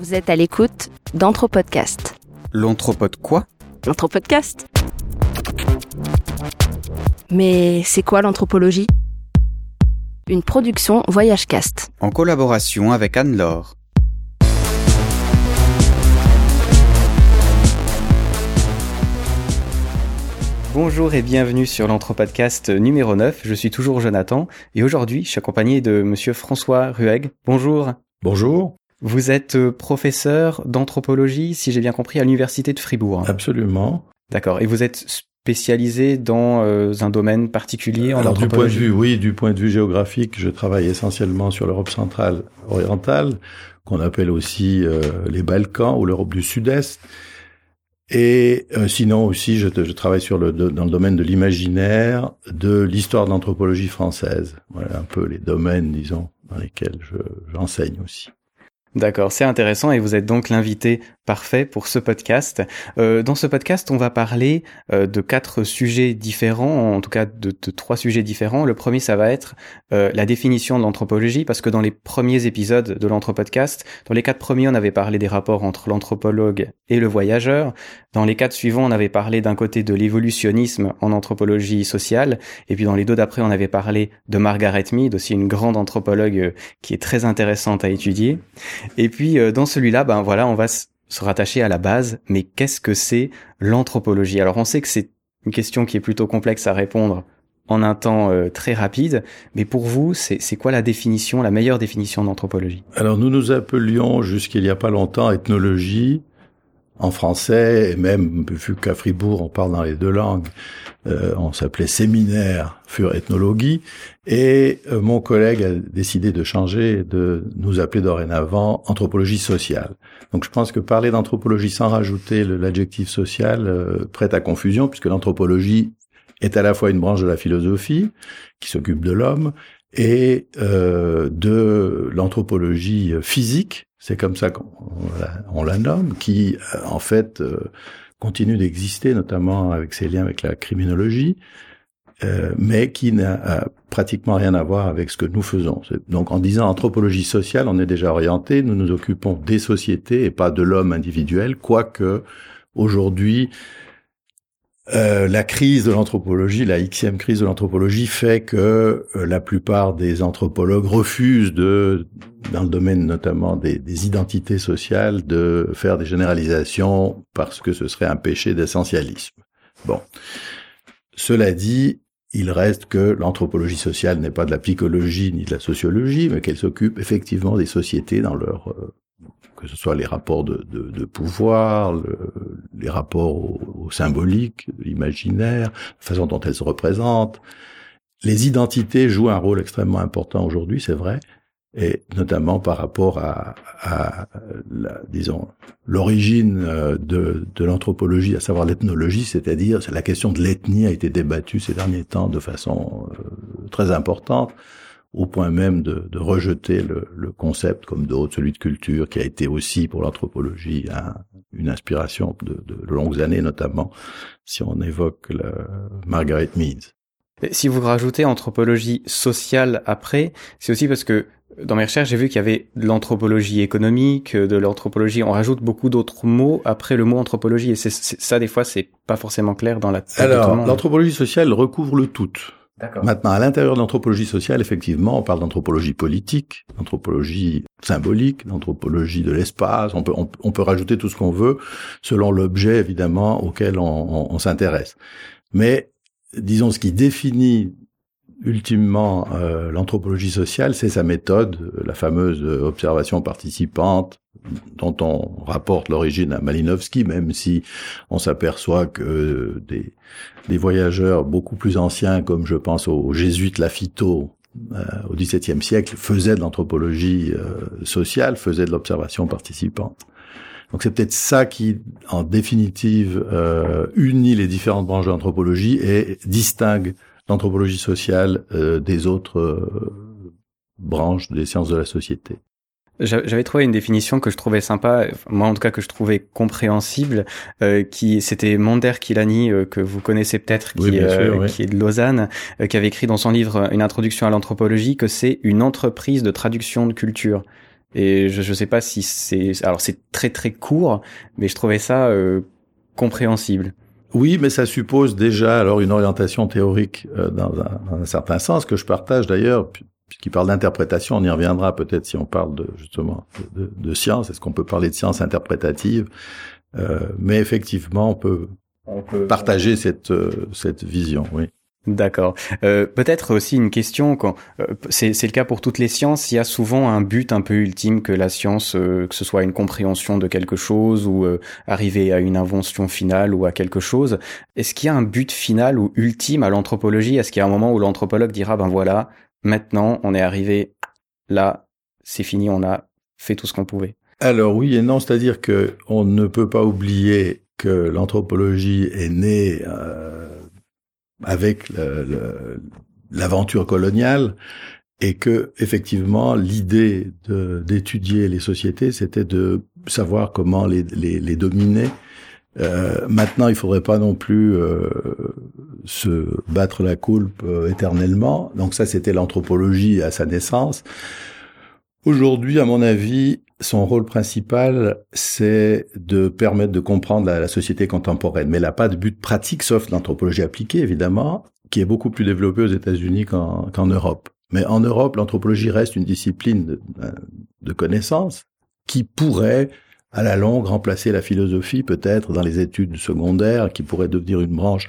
Vous êtes à l'écoute d'Anthropodcast. L'anthropode quoi? Anthropodcast Mais c'est quoi l'anthropologie? Une production Voyagecast. En collaboration avec Anne-Laure. Bonjour et bienvenue sur l'Anthropodcast numéro 9. Je suis toujours Jonathan et aujourd'hui je suis accompagné de monsieur François Rueg. Bonjour. Bonjour. Vous êtes euh, professeur d'anthropologie, si j'ai bien compris, à l'université de Fribourg. Absolument. D'accord. Et vous êtes spécialisé dans euh, un domaine particulier en Alors du point de vue, oui, du point de vue géographique, je travaille essentiellement sur l'Europe centrale orientale, qu'on appelle aussi euh, les Balkans ou l'Europe du Sud-Est. Et euh, sinon aussi, je, je travaille sur le, dans le domaine de l'imaginaire, de l'histoire de l'anthropologie française. Voilà un peu les domaines, disons, dans lesquels je- j'enseigne aussi. D'accord, c'est intéressant et vous êtes donc l'invité parfait pour ce podcast. Euh, dans ce podcast, on va parler euh, de quatre sujets différents, en tout cas de, trois sujets différents. Le premier, ça va être euh, la définition de l'anthropologie, parce que dans les premiers épisodes de l'anthropodcast, dans les quatre premiers, on avait parlé des rapports entre l'anthropologue et le voyageur. Dans les quatre suivants, on avait parlé d'un côté de l'évolutionnisme en anthropologie sociale, et puis dans les deux d'après, on avait parlé de Margaret Mead, aussi une grande anthropologue qui est très intéressante à étudier. Et puis euh, dans celui-là, ben voilà, on va se rattacher à la base. Mais qu'est-ce que c'est l'anthropologie? Alors on sait que c'est une question qui est plutôt complexe à répondre en un temps euh, très rapide. Mais pour vous, c'est quoi la définition, la meilleure définition d'anthropologie? Alors nous nous appelions jusqu'il y a pas longtemps ethnologie en français et même vu qu'à Fribourg on parle dans les deux langues, euh, on s'appelait séminaire fur ethnologie et euh, mon collègue a décidé de changer de nous appeler dorénavant anthropologie sociale. Donc je pense que parler d'anthropologie sans rajouter l'adjectif social euh, prête à confusion puisque l'anthropologie est à la fois une branche de la philosophie qui s'occupe de l'homme et euh, de l'anthropologie physique, c'est comme ça qu'on on la- on nomme, qui euh, en fait euh, continue d'exister, notamment avec ses liens avec la criminologie, euh, mais qui n'a pratiquement rien à voir avec ce que nous faisons. Donc en disant anthropologie sociale, on est déjà orienté, nous nous occupons des sociétés et pas de l'homme individuel, quoique aujourd'hui euh, la crise de l'anthropologie, la xème crise de l'anthropologie fait que euh, la plupart des anthropologues refusent de, dans le domaine notamment des, identités sociales, de faire des généralisations parce que ce serait un péché d'essentialisme. Bon. Cela dit, il reste que l'anthropologie sociale n'est pas de la psychologie ni de la sociologie, mais qu'elle s'occupe effectivement des sociétés dans leur euh, que ce soit les rapports de, de, de pouvoir, le- les rapports au, au symbolique, l'imaginaire, la façon dont elles se représentent. Les identités jouent un rôle extrêmement important aujourd'hui, c'est vrai, et notamment par rapport à, à la, disons, l'origine euh, de, de l'anthropologie, à savoir l'ethnologie, c'est-à-dire c'est la question de l'ethnie a été débattue ces derniers temps de façon euh, très importante au point même de, de rejeter le, le concept comme d'autres, celui de culture, qui a été aussi pour l'anthropologie un- une inspiration de, de longues années, notamment si on évoque le Margaret Mead. Et Si vous rajoutez anthropologie sociale après, c'est aussi parce que dans mes recherches, j'ai vu qu'il y avait de l'anthropologie économique, de l'anthropologie. On rajoute beaucoup d'autres mots après le mot anthropologie, et c'est c'est- ça des fois c'est pas forcément clair dans la Alors, l'anthropologie sociale recouvre le tout. Maintenant, à l'intérieur de l'anthropologie sociale, effectivement, on parle d'anthropologie politique, d'anthropologie symbolique, d'anthropologie de l'espace. On peut, on, rajouter tout ce qu'on veut selon l'objet, évidemment, auquel on s'intéresse. Mais, disons, ce qui définit ultimement euh, l'anthropologie sociale, c'est sa méthode, euh, la fameuse euh, observation participante, dont on rapporte l'origine à Malinowski, même si on s'aperçoit que des, voyageurs beaucoup plus anciens, comme je pense aux jésuites Lafito euh, au XVIIe siècle, faisaient de l'anthropologie sociale, faisaient de l'observation participante. Donc c'est peut-être ça qui, en définitive, unit les différentes branches de l'anthropologie et distingue l'anthropologie sociale euh, des autres euh, branches des sciences de la société. J'a- J'avais trouvé une définition que je trouvais sympa, moi en tout cas que je trouvais compréhensible, euh, qui c'était Mander Kilani euh, que vous connaissez peut-être, qui, Oui, euh, oui. qui est de Lausanne, euh, qui avait écrit dans son livre une introduction à l'anthropologie que c'est une entreprise de traduction de culture. Et je ne sais pas si c'est alors c'est très très court, mais je trouvais ça euh, compréhensible. Oui, mais ça suppose déjà alors une orientation théorique euh, dans, un, dans, un, certain sens que je partage d'ailleurs, puisqu'il parle d'interprétation, on y reviendra peut-être si on parle de justement de, de science. Est-ce qu'on peut parler de science interprétative? Euh, Mais effectivement, on peut, on peut partager cette euh, cette vision. Oui. D'accord. Euh, Peut-être aussi une question quand euh, c'est le cas pour toutes les sciences. Il y a souvent un but un peu ultime que la science, euh, que ce soit une compréhension de quelque chose ou euh, arriver à une invention finale ou à quelque chose. Est-ce qu'il y a un but final ou ultime à l'anthropologie? Est-ce qu'il y a un moment où l'anthropologue dira ben voilà, maintenant on est arrivé là, c'est fini, on a fait tout ce qu'on pouvait? Alors oui et non, c'est-à-dire que on ne peut pas oublier que l'anthropologie est née euh, avec l'aventure coloniale et que effectivement l'idée d'étudier les sociétés c'était de savoir comment les, les, les dominer. Euh, maintenant il faudrait pas non plus euh, se battre la coulpe euh, éternellement. Donc ça c'était l'anthropologie à sa naissance aujourd'hui à mon avis son rôle principal, c'est de permettre de comprendre la, société contemporaine. Mais elle n'a pas de but pratique, sauf l'anthropologie appliquée, évidemment, qui est beaucoup plus développée aux États-Unis qu'en Europe. Mais en Europe, l'anthropologie reste une discipline de, de connaissances qui pourrait, à la longue, remplacer la philosophie, peut-être, dans les études secondaires, qui pourrait devenir une branche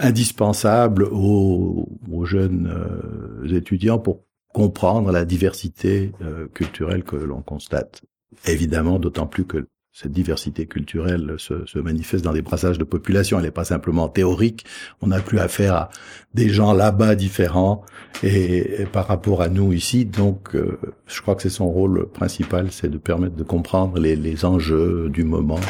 indispensable aux, aux jeunes euh, étudiants pour comprendre la diversité euh, culturelle que l'on constate. Évidemment, d'autant plus que cette diversité culturelle se, se, manifeste dans des brassages de population. Elle n'est pas simplement théorique. On n'a plus affaire à des gens là-bas différents et, et, par rapport à nous ici. Donc, euh, je crois que c'est son rôle principal, c'est de permettre de comprendre les, les, enjeux du moment,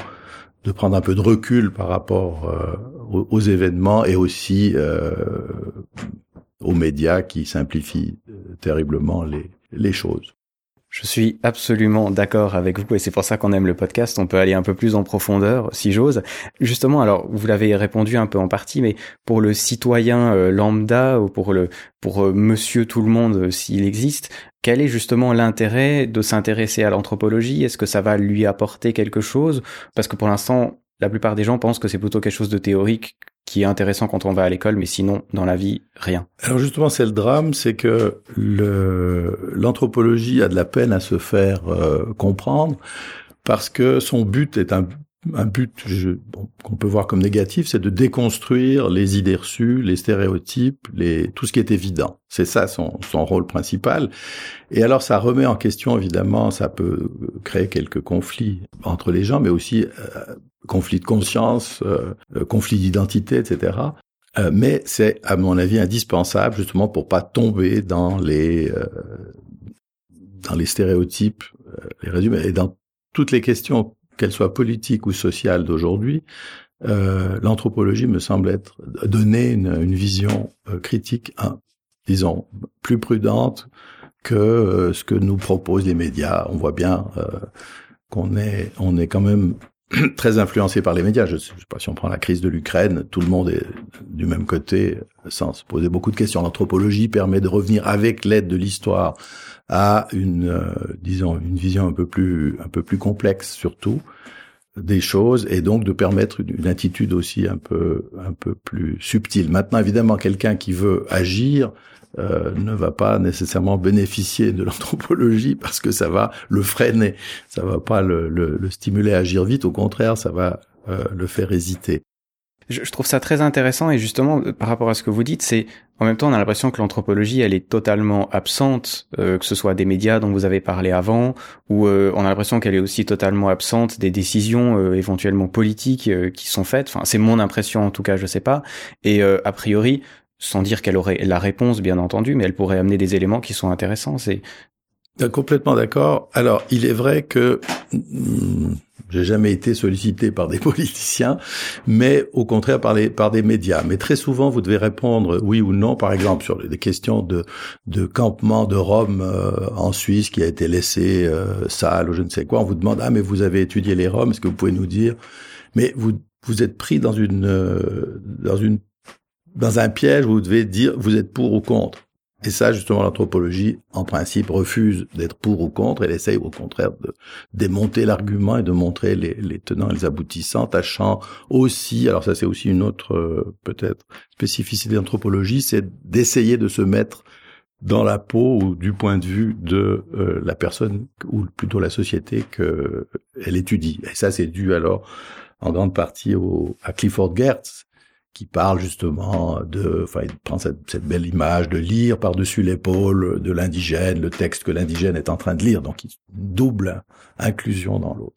de prendre un peu de recul par rapport euh, aux, événements et aussi euh, aux médias qui simplifient euh, terriblement les, choses. Je suis absolument d'accord avec vous et c'est pour ça qu'on aime le podcast. On peut aller un peu plus en profondeur, si j'ose. Justement, alors vous l'avez répondu un peu en partie, mais pour le citoyen euh, lambda ou pour le pour euh, Monsieur tout le monde, s'il existe, quel est justement l'intérêt de s'intéresser à l'anthropologie? Est-ce que ça va lui apporter quelque chose? Parce que pour l'instant, la plupart des gens pensent que c'est plutôt quelque chose de théorique qui est intéressant quand on va à l'école, mais sinon, dans la vie, rien. Alors justement, c'est le drame, c'est que l'anthropologie a de la peine à se faire euh, comprendre parce que son but est un un but bon, qu'on peut voir comme négatif, c'est de déconstruire les idées reçues, les stéréotypes, les, tout ce qui est évident. C'est ça son, son rôle principal. Et alors ça remet en question, évidemment, ça peut créer quelques conflits entre les gens, mais aussi euh, conflits de conscience, euh, conflits d'identité, etc. Euh, mais c'est, à mon avis, indispensable justement pour pas tomber dans les euh, dans les stéréotypes, euh, les résumés, et dans toutes les questions qu'elle soit politique ou sociale d'aujourd'hui, euh, l'anthropologie me semble être donner une, vision euh, critique, hein, disons, plus prudente que euh, ce que nous proposent les médias. On voit bien qu'on est, on est quand même très influencé par les médias. Je ne sais pas si on prend la crise de l'Ukraine, tout le monde est du même côté, sans se poser beaucoup de questions. L'anthropologie permet de revenir avec l'aide de l'histoire à une, euh, disons, une vision un peu plus, un peu plus complexe surtout des choses et donc de permettre une, attitude aussi un peu, un peu plus subtile. Maintenant, évidemment, quelqu'un qui veut agir euh, ne va pas nécessairement bénéficier de l'anthropologie parce que ça va le freiner, ça va pas le, le, le stimuler à agir vite. Au contraire, ça va euh, le faire hésiter je, je, trouve ça très intéressant et justement par rapport à ce que vous dites, c'est en même temps on a l'impression que l'anthropologie elle est totalement absente, euh, que ce soit des médias dont vous avez parlé avant, ou euh, on a l'impression qu'elle est aussi totalement absente des décisions euh, éventuellement politiques qui sont faites. Enfin c'est mon impression en tout cas, je sais pas. Et a priori sans dire qu'elle aurait la réponse bien entendu, mais elle pourrait amener des éléments qui sont intéressants. C'est complètement d'accord. Alors il est vrai que hmm, j'ai jamais été sollicité par des politiciens, mais au contraire par, les, par des médias. Mais très souvent, vous devez répondre oui ou non, par exemple, sur des questions de, de campement de Roms euh, en Suisse qui a été laissé euh, sale ou je ne sais quoi. On vous demande, ah mais vous avez étudié les Roms, est-ce que vous pouvez nous dire? Mais vous, vous êtes pris dans une, euh, dans une dans un piège où vous devez dire vous êtes pour ou contre. Et ça, justement, l'anthropologie, en principe, refuse d'être pour ou contre. Elle essaye, au contraire, de démonter l'argument et de montrer les, tenants et les aboutissants, tâchant aussi, alors ça c'est aussi une autre, euh, peut-être, spécificité d'anthropologie, c'est d'essayer de se mettre dans la peau ou du point de vue de euh, la personne ou plutôt la société qu'elle étudie. Et ça, c'est dû alors en grande partie au, à Clifford Geertz, qui parle justement de, enfin, il prend cette, belle image de lire par-dessus l'épaule de l'indigène, le texte que l'indigène est en train de lire, donc il double inclusion dans l'autre.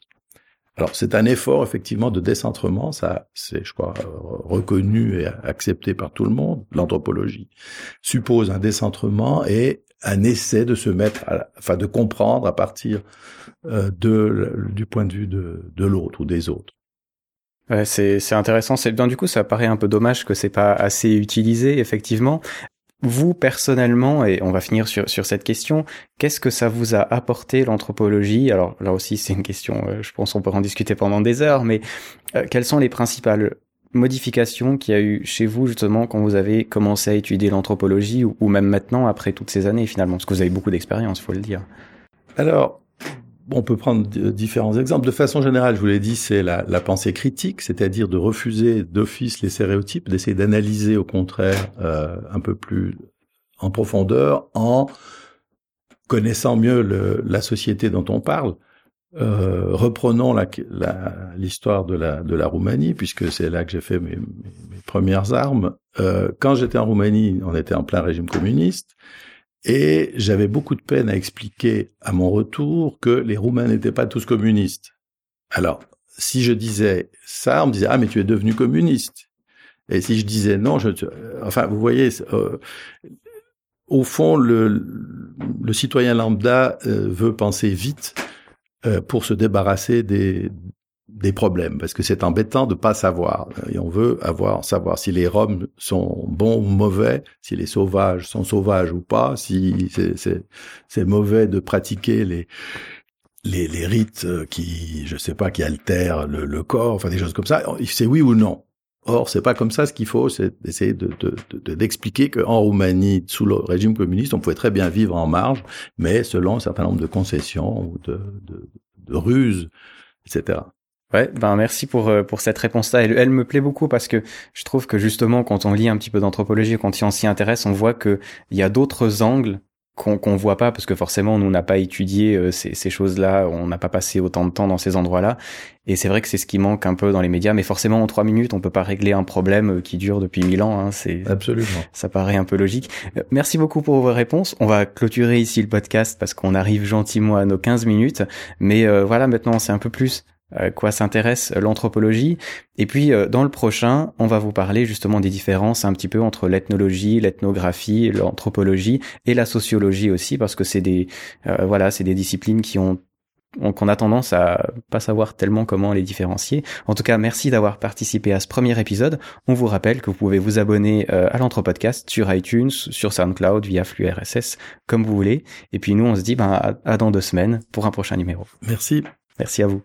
Alors c'est un effort effectivement de décentrement, ça c'est je crois reconnu et accepté par tout le monde. L'anthropologie suppose un décentrement et un essai de se mettre, à, enfin de comprendre à partir euh, du point de vue de l'autre ou des autres. Ouais, c'est intéressant. C'est bien du coup, ça paraît un peu dommage que c'est pas assez utilisé effectivement. Vous, personnellement, et on va finir sur, sur cette question, qu'est-ce que ça vous a apporté l'anthropologie? Alors là aussi, c'est une question, euh, je pense on peut en discuter pendant des heures, mais euh, quelles sont les principales modifications qu'il y a eu chez vous justement quand vous avez commencé à étudier l'anthropologie ou, ou, même maintenant après toutes ces années finalement? Parce que vous avez beaucoup d'expérience, faut le dire. Alors, on peut prendre différents exemples. De façon générale, je vous l'ai dit, c'est la, pensée critique, c'est-à-dire de refuser d'office les stéréotypes, d'essayer d'analyser au contraire euh, un peu plus en profondeur en connaissant mieux la société dont on parle. Euh, reprenons l'histoire de la, Roumanie, puisque c'est là que j'ai fait mes, mes, premières armes. Euh, quand j'étais en Roumanie, on était en plein régime communiste. Et j'avais beaucoup de peine à expliquer à mon retour que les Roumains n'étaient pas tous communistes. Alors, si je disais ça, on me disait ah mais tu es devenu communiste. Et si je disais non, je, enfin vous voyez, euh, au fond le, le citoyen lambda euh, veut penser vite euh, pour se débarrasser des, des problèmes parce que c'est embêtant de pas savoir et on veut avoir savoir si les Roms sont bons ou mauvais, si les sauvages sont sauvages ou pas, si c'est mauvais de pratiquer les les, les rites qui je sais pas qui altèrent le, le corps, enfin des choses comme ça, c'est oui ou non. Or, c'est pas comme ça. Ce qu'il faut, c'est d'essayer de, d'expliquer de, qu'en Roumanie, sous le régime communiste, on pouvait très bien vivre en marge, mais selon un certain nombre de concessions ou de, de, de ruses, etc. Ouais, ben merci pour euh, pour cette réponse-là. Elle, elle, me plaît beaucoup parce que je trouve que justement quand on lit un petit peu d'anthropologie, quand on s'y intéresse, on voit que il y a d'autres angles qu'on qu'on voit pas parce que forcément nous n'a pas étudié euh, ces, ces choses-là, on n'a pas passé autant de temps dans ces endroits-là. Et c'est vrai que c'est ce qui manque un peu dans les médias. Mais forcément en trois minutes, on peut pas régler un problème euh, qui dure depuis mille ans. Hein, c'est absolument. Ça paraît un peu logique. Merci beaucoup pour vos réponses. On va clôturer ici le podcast parce qu'on arrive gentiment à nos 15 minutes. Mais voilà, maintenant c'est un peu plus quoi s'intéresse l'anthropologie. Et puis euh, dans le prochain, on va vous parler justement des différences un petit peu entre l'ethnologie, l'ethnographie, l'anthropologie et la sociologie aussi, parce que c'est des euh, voilà, c'est des disciplines qui ont qu'on a tendance à pas savoir tellement comment les différencier. En tout cas, merci d'avoir participé à ce premier épisode. On vous rappelle que vous pouvez vous abonner euh, à l'Anthropodcast sur iTunes, sur SoundCloud, via flux RSS, comme vous voulez. Et puis nous, on se dit ben, à dans deux semaines pour un prochain numéro. Merci. Merci à vous.